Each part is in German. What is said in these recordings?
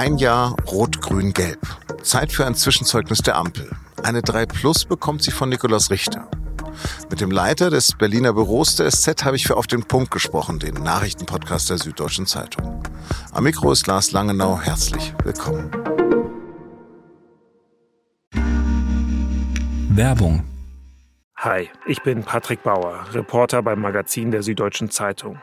Ein Jahr Rot-Grün-Gelb. Zeit für ein Zwischenzeugnis der Ampel. Eine 3 Plus bekommt sie von Nikolaus Richter. Mit dem Leiter des Berliner Büros der SZ habe ich für Auf den Punkt gesprochen, den Nachrichtenpodcast der Süddeutschen Zeitung. Am Mikro ist Lars Langenau. Herzlich willkommen. Werbung. Hi, ich bin Patrick Bauer, Reporter beim Magazin der Süddeutschen Zeitung.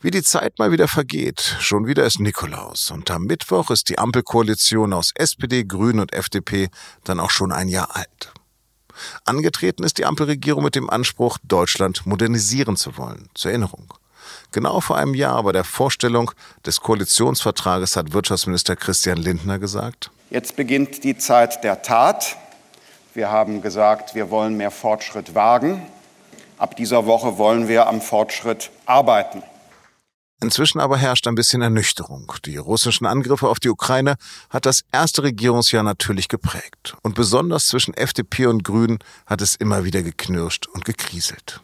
Wie die Zeit mal wieder vergeht, schon wieder ist Nikolaus und am Mittwoch ist die Ampelkoalition aus SPD, Grünen und FDP dann auch schon ein Jahr alt. Angetreten ist die Ampelregierung mit dem Anspruch, Deutschland modernisieren zu wollen. Zur Erinnerung. Genau vor einem Jahr bei der Vorstellung des Koalitionsvertrages hat Wirtschaftsminister Christian Lindner gesagt, Jetzt beginnt die Zeit der Tat. Wir haben gesagt, wir wollen mehr Fortschritt wagen. Ab dieser Woche wollen wir am Fortschritt arbeiten. Inzwischen aber herrscht ein bisschen Ernüchterung. Die russischen Angriffe auf die Ukraine hat das erste Regierungsjahr natürlich geprägt. Und besonders zwischen FDP und Grünen hat es immer wieder geknirscht und gekriselt.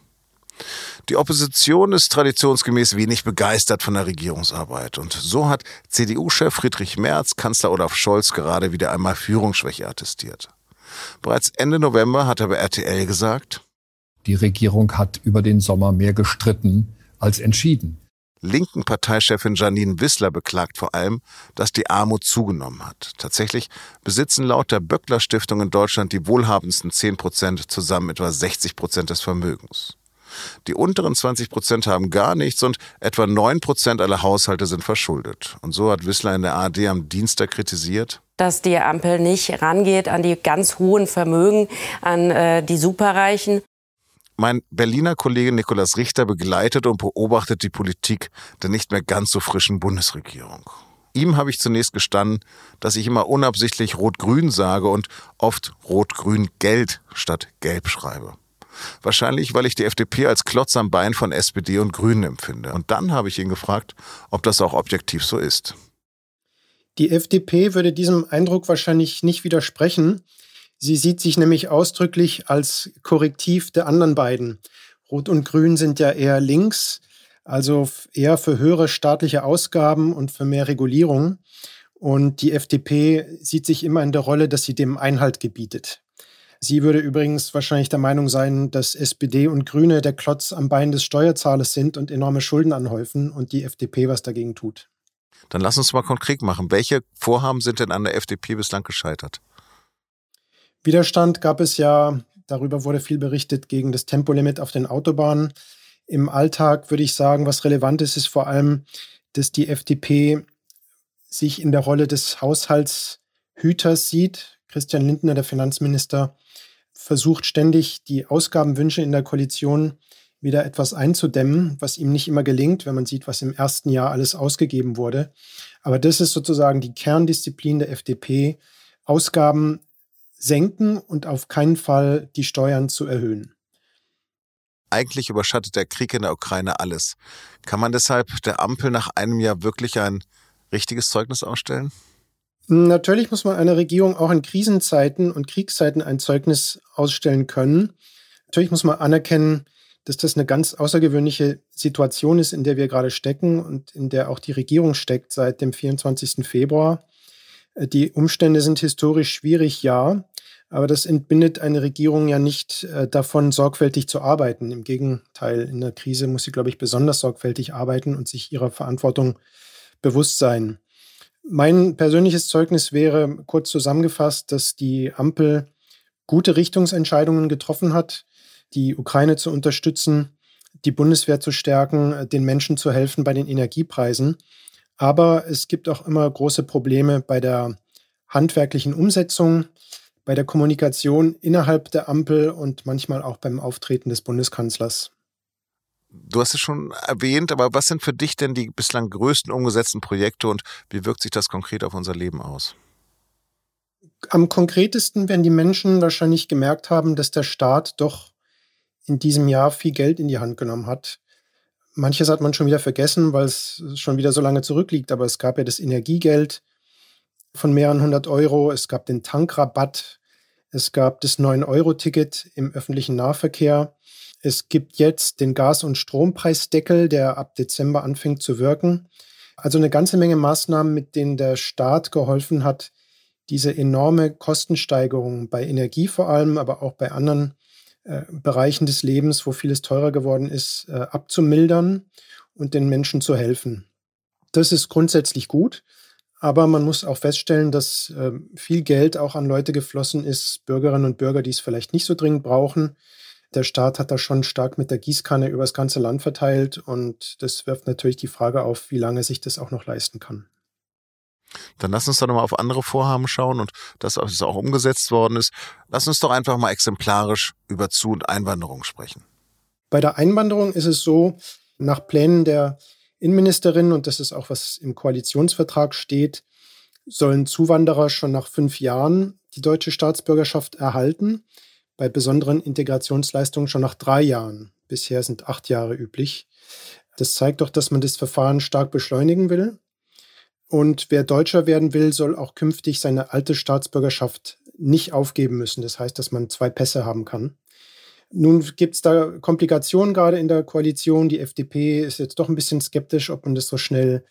Die Opposition ist traditionsgemäß wenig begeistert von der Regierungsarbeit. Und so hat CDU-Chef Friedrich Merz Kanzler Olaf Scholz gerade wieder einmal Führungsschwäche attestiert. Bereits Ende November hat er bei RTL gesagt, die Regierung hat über den Sommer mehr gestritten als entschieden linken Parteichefin Janine Wissler beklagt vor allem, dass die Armut zugenommen hat. Tatsächlich besitzen laut der Böckler Stiftung in Deutschland die wohlhabendsten 10 Prozent zusammen etwa 60 Prozent des Vermögens. Die unteren 20 Prozent haben gar nichts und etwa 9 Prozent aller Haushalte sind verschuldet. Und so hat Wissler in der ARD am Dienstag kritisiert, dass die Ampel nicht rangeht an die ganz hohen Vermögen, an äh, die Superreichen. Mein Berliner Kollege Nikolaus Richter begleitet und beobachtet die Politik der nicht mehr ganz so frischen Bundesregierung. Ihm habe ich zunächst gestanden, dass ich immer unabsichtlich Rot-Grün sage und oft Rot-Grün-Geld statt Gelb schreibe. Wahrscheinlich, weil ich die FDP als Klotz am Bein von SPD und Grünen empfinde. Und dann habe ich ihn gefragt, ob das auch objektiv so ist. Die FDP würde diesem Eindruck wahrscheinlich nicht widersprechen. Sie sieht sich nämlich ausdrücklich als Korrektiv der anderen beiden. Rot und Grün sind ja eher links, also eher für höhere staatliche Ausgaben und für mehr Regulierung. Und die FDP sieht sich immer in der Rolle, dass sie dem Einhalt gebietet. Sie würde übrigens wahrscheinlich der Meinung sein, dass SPD und Grüne der Klotz am Bein des Steuerzahlers sind und enorme Schulden anhäufen und die FDP was dagegen tut. Dann lass uns mal konkret machen. Welche Vorhaben sind denn an der FDP bislang gescheitert? Widerstand gab es ja, darüber wurde viel berichtet, gegen das Tempolimit auf den Autobahnen. Im Alltag würde ich sagen, was relevant ist, ist vor allem, dass die FDP sich in der Rolle des Haushaltshüters sieht. Christian Lindner, der Finanzminister, versucht ständig, die Ausgabenwünsche in der Koalition wieder etwas einzudämmen, was ihm nicht immer gelingt, wenn man sieht, was im ersten Jahr alles ausgegeben wurde. Aber das ist sozusagen die Kerndisziplin der FDP, Ausgaben senken und auf keinen Fall die Steuern zu erhöhen. Eigentlich überschattet der Krieg in der Ukraine alles. Kann man deshalb der Ampel nach einem Jahr wirklich ein richtiges Zeugnis ausstellen? Natürlich muss man einer Regierung auch in Krisenzeiten und Kriegszeiten ein Zeugnis ausstellen können. Natürlich muss man anerkennen, dass das eine ganz außergewöhnliche Situation ist, in der wir gerade stecken und in der auch die Regierung steckt seit dem 24. Februar. Die Umstände sind historisch schwierig, ja. Aber das entbindet eine Regierung ja nicht äh, davon, sorgfältig zu arbeiten. Im Gegenteil, in der Krise muss sie, glaube ich, besonders sorgfältig arbeiten und sich ihrer Verantwortung bewusst sein. Mein persönliches Zeugnis wäre kurz zusammengefasst, dass die Ampel gute Richtungsentscheidungen getroffen hat, die Ukraine zu unterstützen, die Bundeswehr zu stärken, den Menschen zu helfen bei den Energiepreisen. Aber es gibt auch immer große Probleme bei der handwerklichen Umsetzung bei der Kommunikation innerhalb der Ampel und manchmal auch beim Auftreten des Bundeskanzlers. Du hast es schon erwähnt, aber was sind für dich denn die bislang größten umgesetzten Projekte und wie wirkt sich das konkret auf unser Leben aus? Am konkretesten werden die Menschen wahrscheinlich gemerkt haben, dass der Staat doch in diesem Jahr viel Geld in die Hand genommen hat. Manches hat man schon wieder vergessen, weil es schon wieder so lange zurückliegt, aber es gab ja das Energiegeld von mehreren hundert Euro, es gab den Tankrabatt, es gab das 9-Euro-Ticket im öffentlichen Nahverkehr, es gibt jetzt den Gas- und Strompreisdeckel, der ab Dezember anfängt zu wirken. Also eine ganze Menge Maßnahmen, mit denen der Staat geholfen hat, diese enorme Kostensteigerung bei Energie vor allem, aber auch bei anderen äh, Bereichen des Lebens, wo vieles teurer geworden ist, äh, abzumildern und den Menschen zu helfen. Das ist grundsätzlich gut, aber man muss auch feststellen, dass äh, viel Geld auch an Leute geflossen ist, Bürgerinnen und Bürger, die es vielleicht nicht so dringend brauchen. Der Staat hat da schon stark mit der Gießkanne über das ganze Land verteilt und das wirft natürlich die Frage auf, wie lange sich das auch noch leisten kann. Dann lass uns doch nochmal auf andere Vorhaben schauen und das, was auch umgesetzt worden ist. Lass uns doch einfach mal exemplarisch über Zu- und Einwanderung sprechen. Bei der Einwanderung ist es so, nach Plänen der Innenministerin, und das ist auch was im Koalitionsvertrag steht, sollen Zuwanderer schon nach fünf Jahren die deutsche Staatsbürgerschaft erhalten, bei besonderen Integrationsleistungen schon nach drei Jahren. Bisher sind acht Jahre üblich. Das zeigt doch, dass man das Verfahren stark beschleunigen will. Und wer Deutscher werden will, soll auch künftig seine alte Staatsbürgerschaft nicht aufgeben müssen. Das heißt, dass man zwei Pässe haben kann. Nun gibt es da Komplikationen gerade in der Koalition. Die FDP ist jetzt doch ein bisschen skeptisch, ob man das so schnell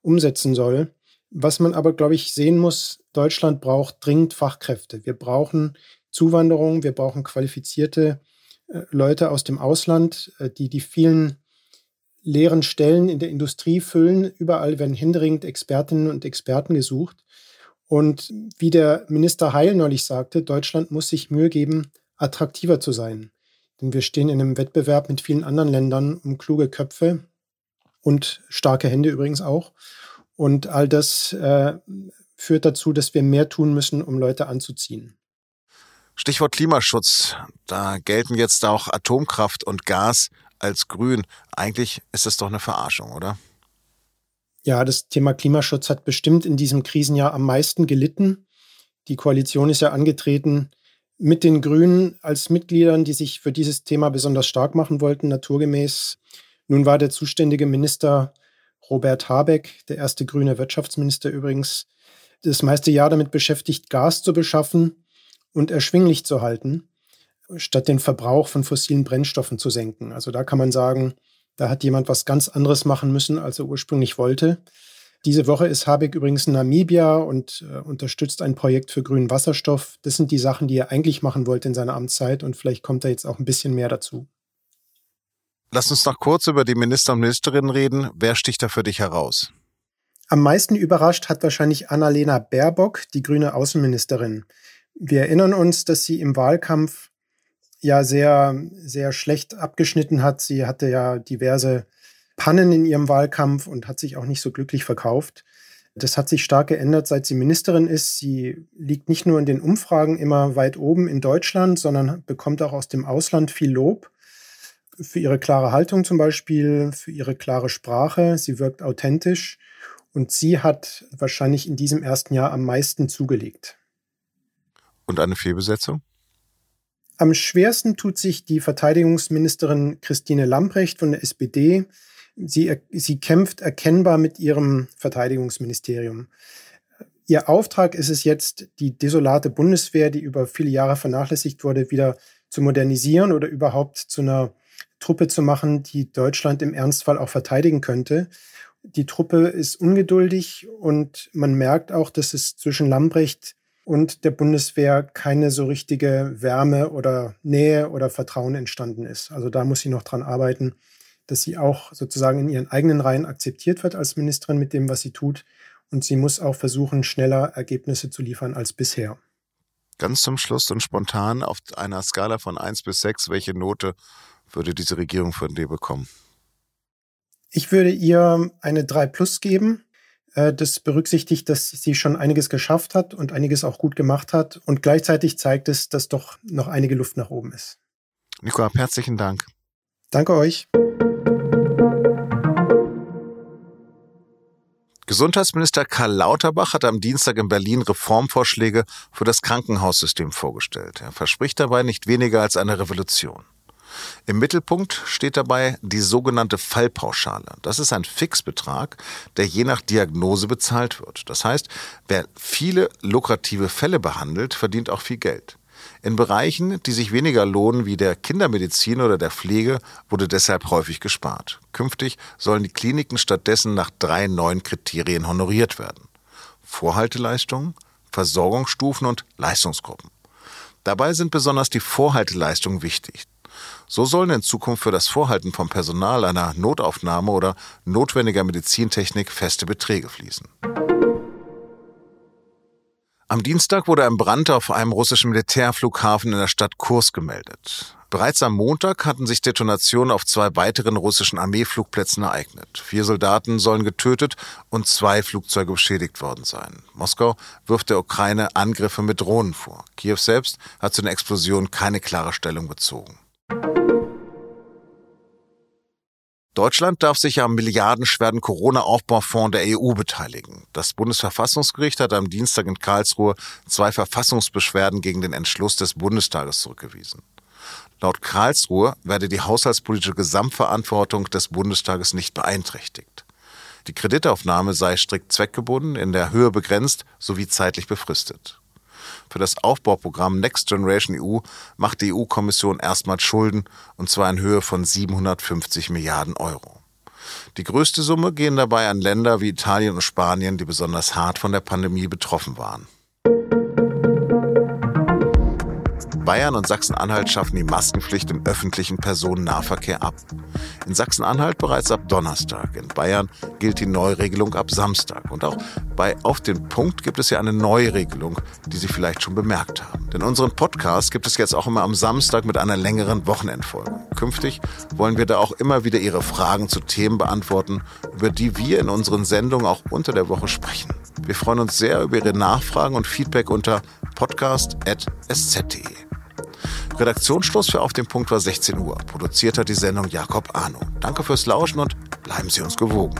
umsetzen soll. Was man aber, glaube ich, sehen muss, Deutschland braucht dringend Fachkräfte. Wir brauchen Zuwanderung, wir brauchen qualifizierte äh, Leute aus dem Ausland, äh, die die vielen leeren Stellen in der Industrie füllen. Überall werden händeringend Expertinnen und Experten gesucht. Und wie der Minister Heil neulich sagte, Deutschland muss sich Mühe geben, attraktiver zu sein. Denn wir stehen in einem Wettbewerb mit vielen anderen Ländern um kluge Köpfe und starke Hände übrigens auch. Und all das äh, führt dazu, dass wir mehr tun müssen, um Leute anzuziehen. Stichwort Klimaschutz. Da gelten jetzt auch Atomkraft und Gas als grün. Eigentlich ist das doch eine Verarschung, oder? Ja, das Thema Klimaschutz hat bestimmt in diesem Krisenjahr am meisten gelitten. Die Koalition ist ja angetreten mit den Grünen als Mitgliedern, die sich für dieses Thema besonders stark machen wollten, naturgemäß. Nun war der zuständige Minister Robert Habeck, der erste grüne Wirtschaftsminister übrigens, das meiste Jahr damit beschäftigt, Gas zu beschaffen und erschwinglich zu halten statt den Verbrauch von fossilen Brennstoffen zu senken. Also da kann man sagen, da hat jemand was ganz anderes machen müssen, als er ursprünglich wollte. Diese Woche ist Habeck übrigens in Namibia und äh, unterstützt ein Projekt für grünen Wasserstoff. Das sind die Sachen, die er eigentlich machen wollte in seiner Amtszeit und vielleicht kommt da jetzt auch ein bisschen mehr dazu. Lass uns noch kurz über die Minister und Ministerinnen reden. Wer sticht da für dich heraus? Am meisten überrascht hat wahrscheinlich Annalena Baerbock, die grüne Außenministerin. Wir erinnern uns, dass sie im Wahlkampf ja sehr, sehr schlecht abgeschnitten hat. Sie hatte ja diverse Pannen in ihrem Wahlkampf und hat sich auch nicht so glücklich verkauft. Das hat sich stark geändert, seit sie Ministerin ist. Sie liegt nicht nur in den Umfragen immer weit oben in Deutschland, sondern bekommt auch aus dem Ausland viel Lob. Für ihre klare Haltung zum Beispiel, für ihre klare Sprache. Sie wirkt authentisch und sie hat wahrscheinlich in diesem ersten Jahr am meisten zugelegt. Und eine Fehlbesetzung? Am schwersten tut sich die Verteidigungsministerin Christine Lamprecht von der SPD. Sie, sie kämpft erkennbar mit ihrem Verteidigungsministerium. Ihr Auftrag ist es jetzt, die desolate Bundeswehr, die über viele Jahre vernachlässigt wurde, wieder zu modernisieren oder überhaupt zu einer Truppe zu machen, die Deutschland im Ernstfall auch verteidigen könnte. Die Truppe ist ungeduldig und man merkt auch, dass es zwischen Lambrecht und der Bundeswehr keine so richtige Wärme oder Nähe oder Vertrauen entstanden ist. Also da muss sie noch dran arbeiten, dass sie auch sozusagen in ihren eigenen Reihen akzeptiert wird als Ministerin mit dem, was sie tut. Und sie muss auch versuchen, schneller Ergebnisse zu liefern als bisher. Ganz zum Schluss und spontan auf einer Skala von 1 bis 6, welche Note würde diese Regierung von dir bekommen? Ich würde ihr eine 3 plus geben. Äh, das berücksichtigt, dass sie schon einiges geschafft hat und einiges auch gut gemacht hat. Und gleichzeitig zeigt es, dass doch noch einige Luft nach oben ist. Nico, herzlichen Dank. Danke euch. Gesundheitsminister Karl Lauterbach hat am Dienstag in Berlin Reformvorschläge für das Krankenhaussystem vorgestellt. Er verspricht dabei nicht weniger als eine Revolution. Im Mittelpunkt steht dabei die sogenannte Fallpauschale. Das ist ein Fixbetrag, der je nach Diagnose bezahlt wird. Das heißt, wer viele lukrative Fälle behandelt, verdient auch viel Geld. In Bereichen, die sich weniger lohnen, wie der Kindermedizin oder der Pflege, wurde deshalb häufig gespart. Künftig sollen die Kliniken stattdessen nach drei neuen Kriterien honoriert werden. Vorhalteleistungen, Versorgungsstufen und Leistungsgruppen. Dabei sind besonders die Vorhalteleistungen wichtig. So sollen in Zukunft für das Vorhalten von Personal einer Notaufnahme oder notwendiger Medizintechnik feste Beträge fließen. Am Dienstag wurde ein Brand auf einem russischen Militärflughafen in der Stadt Kurs gemeldet. Bereits am Montag hatten sich Detonationen auf zwei weiteren russischen Armeeflugplätzen ereignet. Vier Soldaten sollen getötet und zwei Flugzeuge beschädigt worden sein. Moskau wirft der Ukraine Angriffe mit Drohnen vor. Kiew selbst hat zu den Explosionen keine klare Stellung bezogen. Deutschland darf sich am milliardenschweren Corona-Aufbaufonds der EU beteiligen. Das Bundesverfassungsgericht hat am Dienstag in Karlsruhe zwei Verfassungsbeschwerden gegen den Entschluss des Bundestages zurückgewiesen. Laut Karlsruhe werde die haushaltspolitische Gesamtverantwortung des Bundestages nicht beeinträchtigt. Die Kreditaufnahme sei strikt zweckgebunden, in der Höhe begrenzt sowie zeitlich befristet. Für das Aufbauprogramm Next Generation EU macht die EU-Kommission erstmals Schulden, und zwar in Höhe von 750 Milliarden Euro. Die größte Summe gehen dabei an Länder wie Italien und Spanien, die besonders hart von der Pandemie betroffen waren. Bayern und Sachsen-Anhalt schaffen die Maskenpflicht im öffentlichen Personennahverkehr ab. In Sachsen-Anhalt bereits ab Donnerstag. In Bayern gilt die Neuregelung ab Samstag. Und auch bei Auf den Punkt gibt es ja eine Neuregelung, die Sie vielleicht schon bemerkt haben. Denn unseren Podcast gibt es jetzt auch immer am Samstag mit einer längeren Wochenendfolge. Künftig wollen wir da auch immer wieder Ihre Fragen zu Themen beantworten, über die wir in unseren Sendungen auch unter der Woche sprechen. Wir freuen uns sehr über Ihre Nachfragen und Feedback unter podcast.sz.de. Redaktionsschluss für Auf dem Punkt war 16 Uhr. Produziert hat die Sendung Jakob Arno. Danke fürs Lauschen und bleiben Sie uns gewogen.